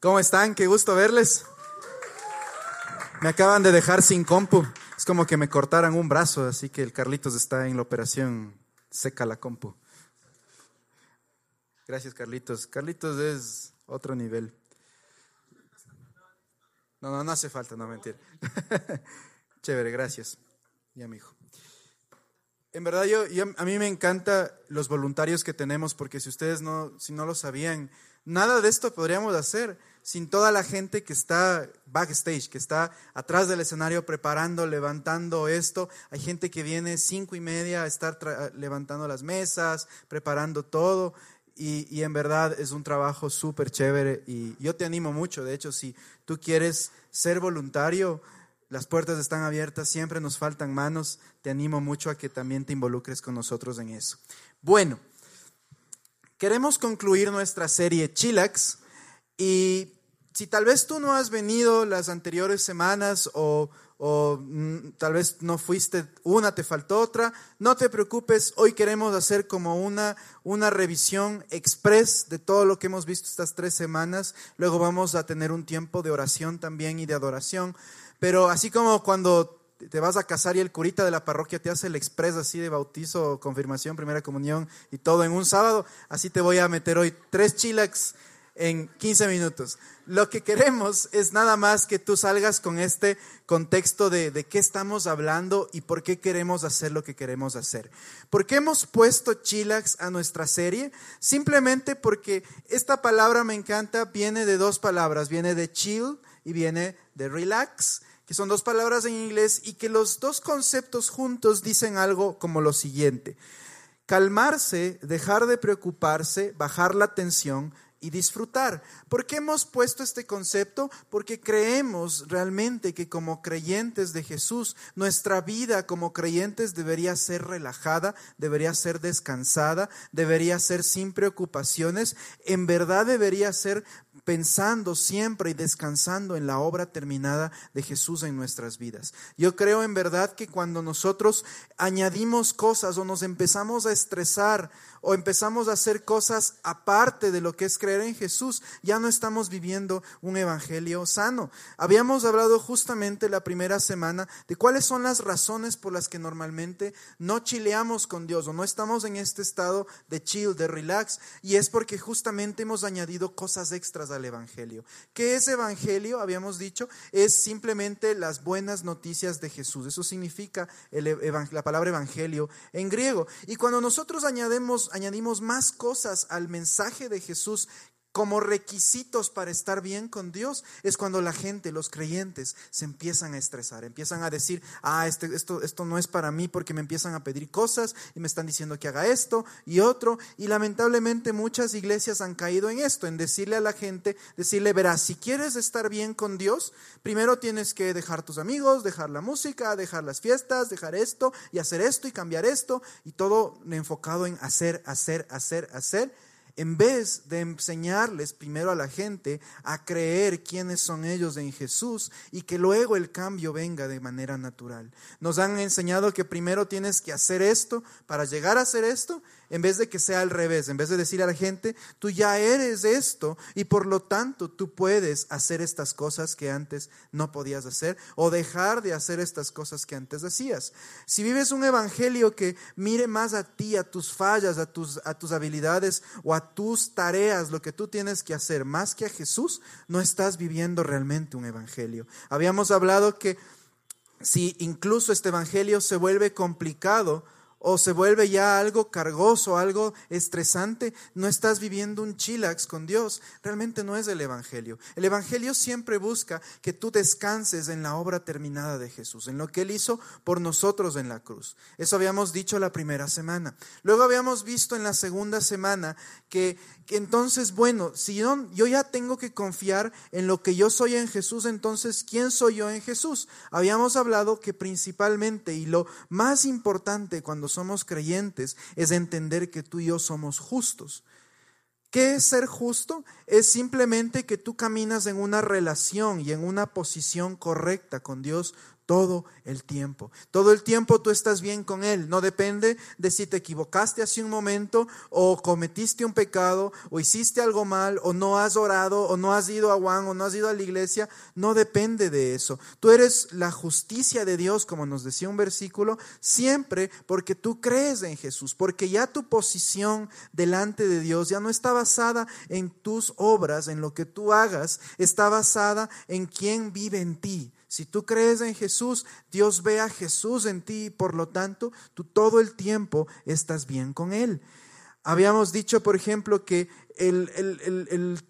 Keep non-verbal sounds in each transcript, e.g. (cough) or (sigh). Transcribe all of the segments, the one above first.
¿Cómo están? Qué gusto verles. Me acaban de dejar sin compu. Es como que me cortaran un brazo, así que el Carlitos está en la operación seca la compu. Gracias, Carlitos. Carlitos es otro nivel. No, no, no hace falta, no mentir. (laughs) Chévere, gracias. Ya, mi hijo. En verdad, yo, a mí me encanta los voluntarios que tenemos, porque si ustedes no, si no lo sabían, nada de esto podríamos hacer sin toda la gente que está backstage, que está atrás del escenario preparando, levantando esto. Hay gente que viene cinco y media a estar levantando las mesas, preparando todo. Y, y en verdad es un trabajo súper chévere y yo te animo mucho. De hecho, si tú quieres ser voluntario, las puertas están abiertas, siempre nos faltan manos. Te animo mucho a que también te involucres con nosotros en eso. Bueno, queremos concluir nuestra serie Chilax y si tal vez tú no has venido las anteriores semanas o, mm, tal vez no fuiste una, te faltó otra, no te preocupes, hoy queremos hacer como una, una revisión express de todo lo que hemos visto estas tres semanas, luego vamos a tener un tiempo de oración también y de adoración, pero así como cuando te vas a casar y el curita de la parroquia te hace el express así de bautizo, confirmación, primera comunión y todo en un sábado, así te voy a meter hoy tres chilax en 15 minutos. Lo que queremos es nada más que tú salgas con este contexto de, de, qué estamos hablando y por qué queremos hacer lo que queremos hacer. ¿Por qué hemos puesto chillax a nuestra serie? Simplemente porque esta palabra me encanta, viene de dos palabras, viene de chill y viene de relax que son dos palabras en inglés y que los dos conceptos juntos dicen algo como lo siguiente. Calmarse, dejar de preocuparse, bajar la tensión, y disfrutar. ¿Por qué hemos puesto este concepto? Porque creemos realmente que como creyentes de Jesús, nuestra vida como creyentes debería ser relajada, debería ser descansada, debería ser sin preocupaciones, en verdad debería ser pensando siempre y descansando en la obra terminada de Jesús en nuestras vidas. Yo creo en verdad que cuando nosotros añadimos cosas o nos empezamos a estresar o empezamos a hacer cosas aparte de lo que es creer en Jesús, ya no estamos viviendo un evangelio sano. Habíamos hablado justamente la primera semana de cuáles son las razones por las que normalmente no chileamos con Dios o no estamos en este estado de chill, de relax, y es porque justamente hemos añadido cosas extras al evangelio. ¿Qué es evangelio? Habíamos dicho, es simplemente las buenas noticias de Jesús. Eso significa la palabra evangelio en griego. Y cuando nosotros añadimos añadimos más cosas al mensaje de Jesús como requisitos para estar bien con Dios, es cuando la gente, los creyentes, se empiezan a estresar, empiezan a decir, ah, este, esto, esto no es para mí porque me empiezan a pedir cosas y me están diciendo que haga esto y otro. Y lamentablemente muchas iglesias han caído en esto, en decirle a la gente, decirle, verás, si quieres estar bien con Dios, primero tienes que dejar tus amigos, dejar la música, dejar las fiestas, dejar esto y hacer esto y cambiar esto y todo enfocado en hacer, hacer, hacer, hacer en vez de enseñarles primero a la gente a creer quiénes son ellos en Jesús y que luego el cambio venga de manera natural. Nos han enseñado que primero tienes que hacer esto para llegar a hacer esto en vez de que sea al revés, en vez de decir a la gente, tú ya eres esto y por lo tanto tú puedes hacer estas cosas que antes no podías hacer o dejar de hacer estas cosas que antes hacías. Si vives un evangelio que mire más a ti, a tus fallas, a tus, a tus habilidades o a tus tareas, lo que tú tienes que hacer, más que a Jesús, no estás viviendo realmente un evangelio. Habíamos hablado que si incluso este evangelio se vuelve complicado, o se vuelve ya algo cargoso, algo estresante, no estás viviendo un chilax con Dios. Realmente no es el Evangelio. El Evangelio siempre busca que tú descanses en la obra terminada de Jesús, en lo que Él hizo por nosotros en la cruz. Eso habíamos dicho la primera semana. Luego habíamos visto en la segunda semana que, entonces, bueno, si yo, yo ya tengo que confiar en lo que yo soy en Jesús, entonces, ¿quién soy yo en Jesús? Habíamos hablado que principalmente y lo más importante cuando somos creyentes es entender que tú y yo somos justos. ¿Qué es ser justo? Es simplemente que tú caminas en una relación y en una posición correcta con Dios todo el tiempo. Todo el tiempo tú estás bien con Él. No depende de si te equivocaste hace un momento o cometiste un pecado o hiciste algo mal o no has orado o no has ido a Juan o no has ido a la iglesia. No depende de eso. Tú eres la justicia de Dios, como nos decía un versículo, siempre porque tú crees en Jesús, porque ya tu posición delante de Dios ya no está basada en tus obras, en lo que tú hagas, está basada en quién vive en ti. Si tú crees en Jesús, Dios ve a Jesús en ti y por lo tanto tú todo el tiempo estás bien con Él. Habíamos dicho, por ejemplo, que el, el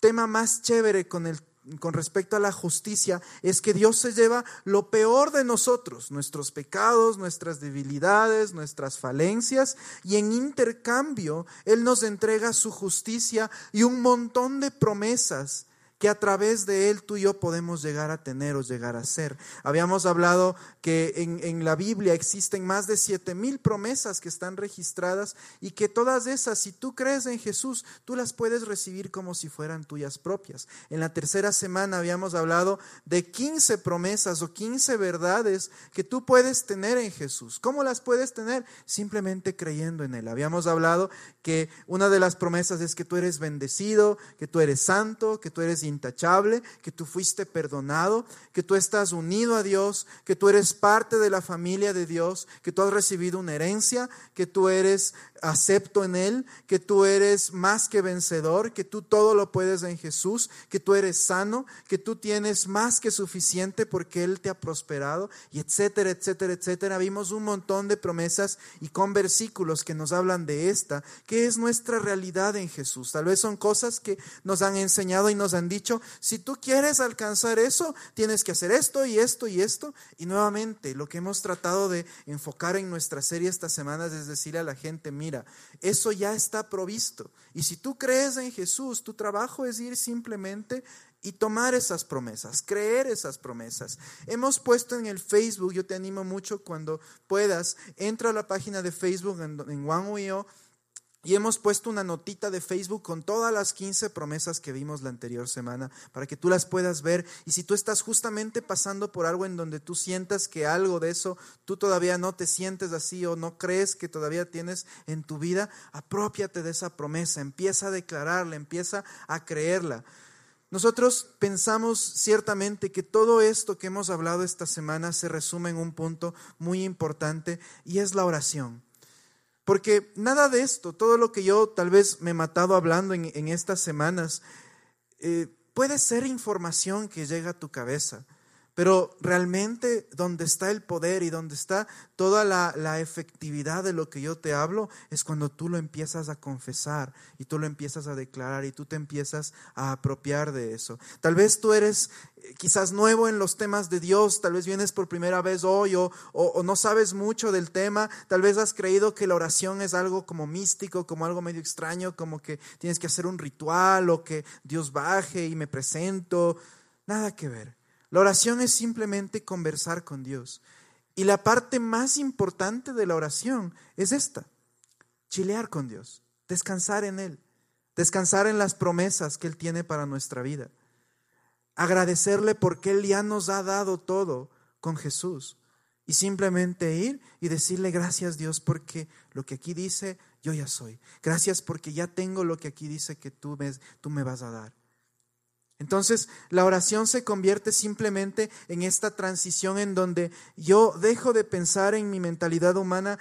tema más chévere con el con respecto a la justicia es que Dios se lleva lo peor de nosotros, nuestros pecados, nuestras debilidades, nuestras falencias, y en intercambio Él nos entrega su justicia y un montón de promesas que a través de Él tú y yo podemos llegar a tener o llegar a ser. Habíamos hablado que en, la Biblia existen más de siete mil promesas que están registradas y que todas esas, si tú crees en Jesús, tú las puedes recibir como si fueran tuyas propias. En la tercera semana habíamos hablado de 15 promesas o 15 verdades que tú puedes tener en Jesús. ¿Cómo las puedes tener? Simplemente creyendo en Él. Habíamos hablado que una de las promesas es que tú eres bendecido, que tú eres santo, que tú eres intachable, que tú fuiste perdonado, que tú estás unido a Dios, que tú eres parte de la familia de Dios, que tú has recibido una herencia, que tú eres acepto en Él, que tú eres más que vencedor, que tú todo lo puedes en Jesús, que tú eres sano, que tú tienes más que suficiente porque Él te ha prosperado, y etcétera, etcétera, etcétera. Vimos un montón de promesas y con versículos que nos hablan de esta, que es nuestra realidad en Jesús. Tal vez son cosas que nos han enseñado y nos han dicho, si tú quieres alcanzar eso, tienes que hacer esto y esto y esto. Y nuevamente, lo que hemos tratado de enfocar en nuestra serie estas semanas es decirle a la gente, mira, eso ya está provisto. Y si tú crees en Jesús, tu trabajo es ir simplemente y tomar esas promesas, creer esas promesas. Hemos puesto en el Facebook, yo te animo mucho cuando puedas, entra a la página de Facebook en, en y hemos puesto una notita de Facebook con todas las 15 promesas que vimos la anterior semana para que tú las puedas ver. Y si tú estás justamente pasando por algo en donde tú sientas que algo de eso tú todavía no te sientes así o no crees que todavía tienes en tu vida, apropiate de esa promesa, empieza a declararla, empieza a creerla. Nosotros pensamos ciertamente que todo esto que hemos hablado esta semana se resume en un punto muy importante y es la oración. Porque nada de esto, todo lo que yo tal vez me he matado hablando en, estas semanas, eh, puede ser información que llega a tu cabeza. Pero realmente donde está el poder y donde está toda la, efectividad de lo que yo te hablo es cuando tú lo empiezas a confesar y tú lo empiezas a declarar y tú te empiezas a apropiar de eso. Tal vez tú eres eh, quizás nuevo en los temas de Dios, tal vez vienes por primera vez hoy o, o no sabes mucho del tema, tal vez has creído que la oración es algo como místico, como algo medio extraño, como que tienes que hacer un ritual o que Dios baje y me presento. Nada que ver. La oración es simplemente conversar con Dios. Y la parte más importante de la oración es esta, chilear con Dios, descansar en Él, descansar en las promesas que Él tiene para nuestra vida, agradecerle porque Él ya nos ha dado todo con Jesús y simplemente ir y decirle gracias Dios porque lo que aquí dice yo ya soy, gracias porque ya tengo lo que aquí dice que tú me, tú me vas a dar. Entonces, la oración se convierte simplemente en esta transición en donde yo dejo de pensar en mi mentalidad humana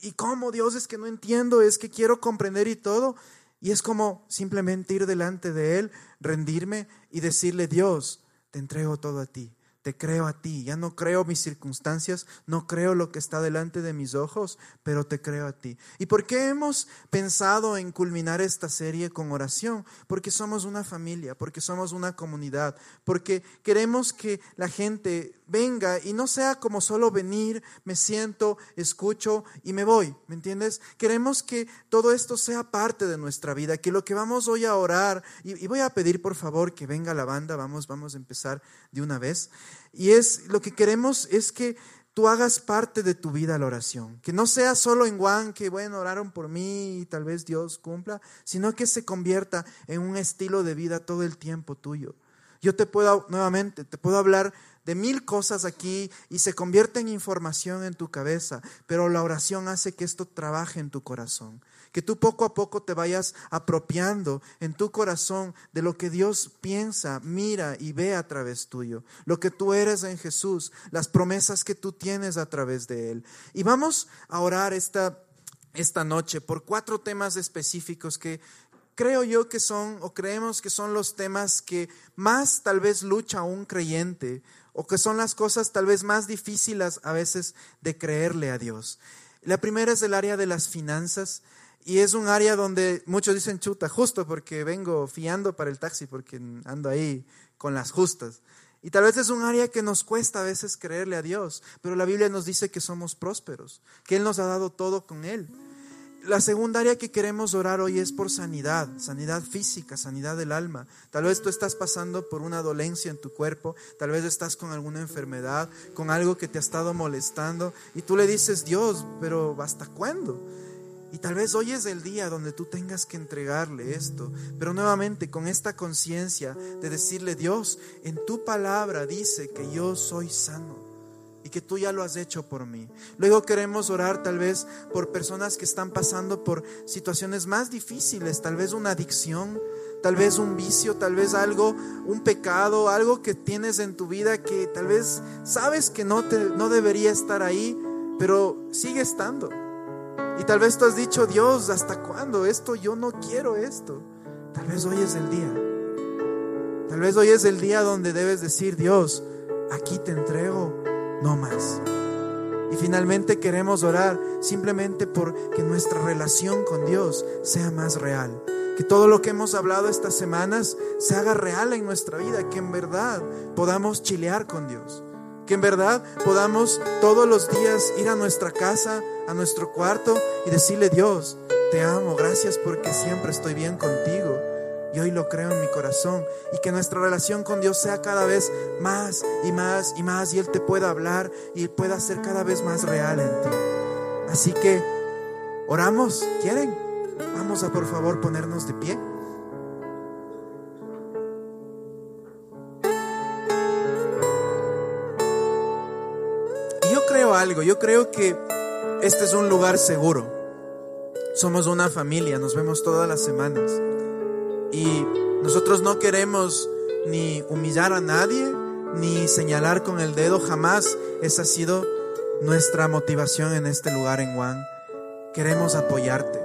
y cómo Dios es que no entiendo, es que quiero comprender y todo. Y es como simplemente ir delante de Él, rendirme y decirle, Dios, te entrego todo a ti te creo a ti, ya no creo mis circunstancias, no creo lo que está delante de mis ojos, pero te creo a ti. ¿Y por qué hemos pensado en culminar esta serie con oración? Porque somos una familia, porque somos una comunidad, porque queremos que la gente venga y no sea como solo venir, me siento, escucho y me voy, ¿me entiendes? Queremos que todo esto sea parte de nuestra vida, que lo que vamos hoy a orar, y, voy a pedir por favor que venga la banda, vamos, vamos a empezar de una vez. Y es lo que queremos es que tú hagas parte de tu vida la oración. Que no sea solo en Juan, que bueno, oraron por mí y tal vez Dios cumpla, sino que se convierta en un estilo de vida todo el tiempo tuyo. Yo te puedo, nuevamente, te puedo hablar de mil cosas aquí y se convierte en información en tu cabeza, pero la oración hace que esto trabaje en tu corazón, que tú poco a poco te vayas apropiando en tu corazón de lo que Dios piensa, mira y ve a través tuyo, lo que tú eres en Jesús, las promesas que tú tienes a través de Él. Y vamos a orar esta, esta noche por cuatro temas específicos que creo yo que son, o creemos que son los temas que más tal vez lucha un creyente o que son las cosas tal vez más difíciles a veces de creerle a Dios. La primera es el área de las finanzas y es un área donde muchos dicen chuta, justo porque vengo fiando para el taxi, porque ando ahí con las justas. Y tal vez es un área que nos cuesta a veces creerle a Dios, pero la Biblia nos dice que somos prósperos, que Él nos ha dado todo con Él. La segunda área que queremos orar hoy es por sanidad, sanidad física, sanidad del alma. Tal vez tú estás pasando por una dolencia en tu cuerpo, tal vez estás con alguna enfermedad, con algo que te ha estado molestando y tú le dices, Dios, pero ¿hasta cuándo? Y tal vez hoy es el día donde tú tengas que entregarle esto, pero nuevamente con esta conciencia de decirle, Dios, en tu palabra dice que yo soy sano y que tú ya lo has hecho por mí. Luego queremos orar tal vez por personas que están pasando por situaciones más difíciles, tal vez una adicción, tal vez un vicio, tal vez algo, un pecado, algo que tienes en tu vida que tal vez sabes que no, te, no debería estar ahí, pero sigue estando. Y tal vez tú has dicho, Dios, ¿hasta cuándo? Esto yo no quiero esto. Tal vez hoy es el día. Tal vez hoy es el día donde debes decir, Dios, aquí te entrego no más. Y finalmente queremos orar simplemente por que nuestra relación con Dios sea más real. Que todo lo que hemos hablado estas semanas se haga real en nuestra vida, que en verdad podamos chilear con Dios. Que en verdad podamos todos los días ir a nuestra casa, a nuestro cuarto y decirle, Dios, te amo, gracias porque siempre estoy bien contigo. Y hoy lo creo en mi corazón. Y que nuestra relación con Dios sea cada vez más y más y más. Y Él te pueda hablar y pueda ser cada vez más real en ti. Así que, oramos, ¿quieren? Vamos a por favor ponernos de pie. Y yo creo algo, yo creo que este es un lugar seguro. Somos una familia, nos vemos todas las semanas. Y nosotros no queremos ni humillar a nadie, ni señalar con el dedo, jamás esa ha sido nuestra motivación en este lugar en Juan. Queremos apoyarte.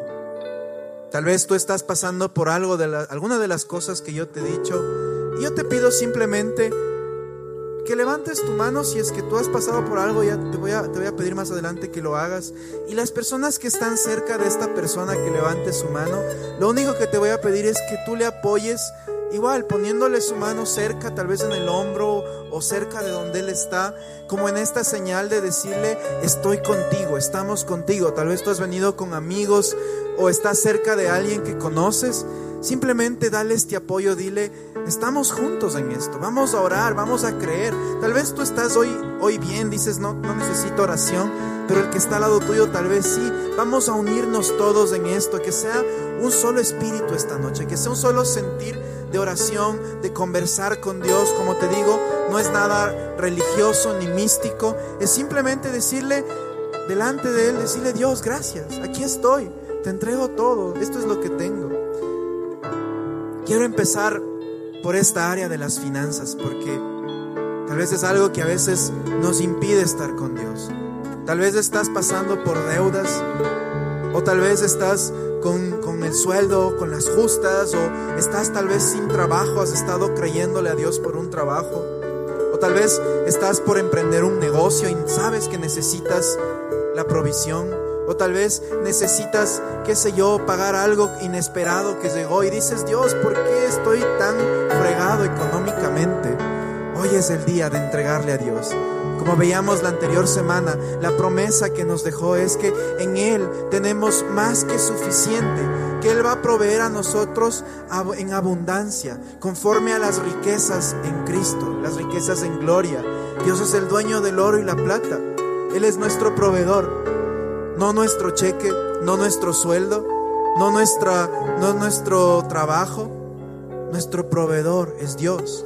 Tal vez tú estás pasando por algo de alguna de las cosas que yo te he dicho y yo te pido simplemente que levantes tu mano si es que tú has pasado por algo, ya te voy, a, te voy a pedir más adelante que lo hagas. Y las personas que están cerca de esta persona que levante su mano, lo único que te voy a pedir es que tú le apoyes igual poniéndole su mano cerca, tal vez en el hombro o cerca de donde él está, como en esta señal de decirle, estoy contigo, estamos contigo. Tal vez tú has venido con amigos o estás cerca de alguien que conoces Simplemente dale este apoyo, dile, estamos juntos en esto, vamos a orar, vamos a creer. Tal vez tú estás hoy, hoy bien, dices, no, no necesito oración, pero el que está al lado tuyo tal vez sí. Vamos a unirnos todos en esto, que sea un solo espíritu esta noche, que sea un solo sentir de oración, de conversar con Dios, como te digo, no es nada religioso ni místico, es simplemente decirle delante de Él, decirle Dios, gracias, aquí estoy, te entrego todo, esto es lo que tengo. Quiero empezar por esta área de las finanzas, porque tal vez es algo que a veces nos impide estar con Dios. Tal vez estás pasando por deudas, o tal vez estás con, con, el sueldo, con las justas, o estás tal vez sin trabajo, has estado creyéndole a Dios por un trabajo, o tal vez estás por emprender un negocio y sabes que necesitas la provisión. O tal vez necesitas, qué sé yo, pagar algo inesperado que llegó y dices, Dios, ¿por qué estoy tan fregado económicamente? Hoy es el día de entregarle a Dios. Como veíamos la anterior semana, la promesa que nos dejó es que en Él tenemos más que suficiente, que Él va a proveer a nosotros en abundancia, conforme a las riquezas en Cristo, las riquezas en gloria. Dios es el dueño del oro y la plata. Él es nuestro proveedor no nuestro cheque, no nuestro sueldo, no, nuestra, no nuestro trabajo. Nuestro proveedor es Dios.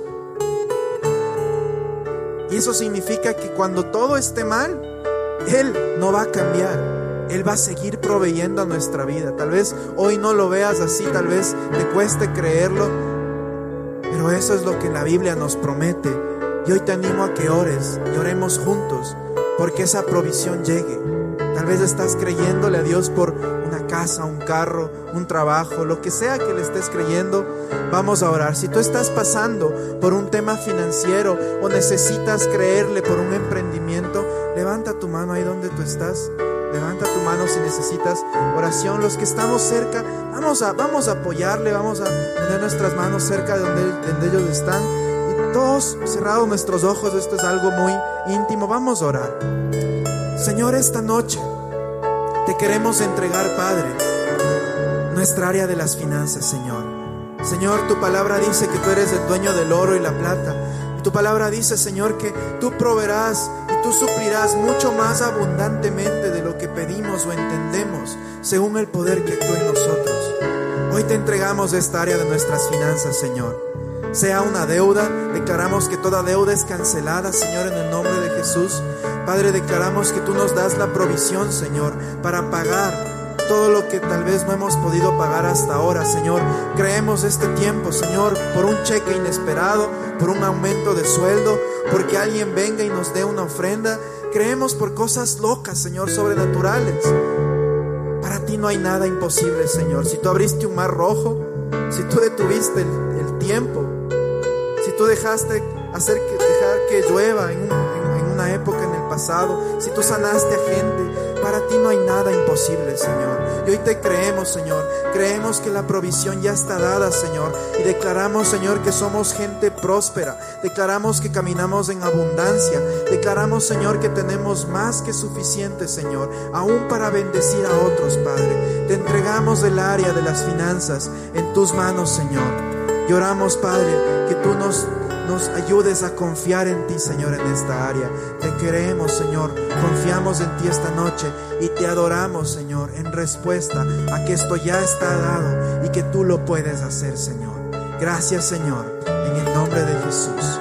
Y eso significa que cuando todo esté mal, Él no va a cambiar. Él va a seguir proveyendo a nuestra vida. Tal vez hoy no lo veas así, tal vez te cueste creerlo, pero eso es lo que la Biblia nos promete. Y hoy te animo a que ores y oremos juntos, porque esa provisión llegue. Tal vez estás creyéndole a Dios por una casa, un carro, un trabajo, lo que sea que le estés creyendo, vamos a orar. Si tú estás pasando por un tema financiero o necesitas creerle por un emprendimiento, levanta tu mano ahí donde tú estás. Levanta tu mano si necesitas oración. Los que estamos cerca, vamos a, vamos a apoyarle, vamos a poner nuestras manos cerca de donde, donde ellos están. Y todos cerrados nuestros ojos, esto es algo muy íntimo. Vamos a orar. Señor, esta noche te queremos entregar, Padre, nuestra área de las finanzas, Señor. Señor, tu palabra dice que tú eres el dueño del oro y la plata. Y tu palabra dice, Señor, que tú proveerás y tú suplirás mucho más abundantemente de lo que pedimos o entendemos, según el poder que actúa en nosotros. Hoy te entregamos esta área de nuestras finanzas, Señor sea una deuda, declaramos que toda deuda es cancelada, Señor, en el nombre de Jesús. Padre, declaramos que tú nos das la provisión, Señor, para pagar todo lo que tal vez no hemos podido pagar hasta ahora, Señor. Creemos este tiempo, Señor, por un cheque inesperado, por un aumento de sueldo, porque alguien venga y nos dé una ofrenda. Creemos por cosas locas, Señor, sobrenaturales. Para ti no hay nada imposible, Señor. Si tú abriste un mar rojo, si tú detuviste el, tiempo, si tú dejaste hacer que, llueva en, una época en el pasado, si tú sanaste a gente, para ti no hay nada imposible, Señor. Y hoy te creemos, Señor. Creemos que la provisión ya está dada, Señor. Y declaramos, Señor, que somos gente próspera. Declaramos que caminamos en abundancia. Declaramos, Señor, que tenemos más que suficiente, Señor, aún para bendecir a otros, Padre. Te entregamos el área de las finanzas en tus manos, Señor. Y oramos, Padre, que tú nos, nos ayudes a confiar en ti, Señor, en esta área. Te queremos, Señor. Confiamos en ti esta noche y te adoramos, Señor, en respuesta a que esto ya está dado y que tú lo puedes hacer, Señor. Gracias, Señor, en el nombre de Jesús.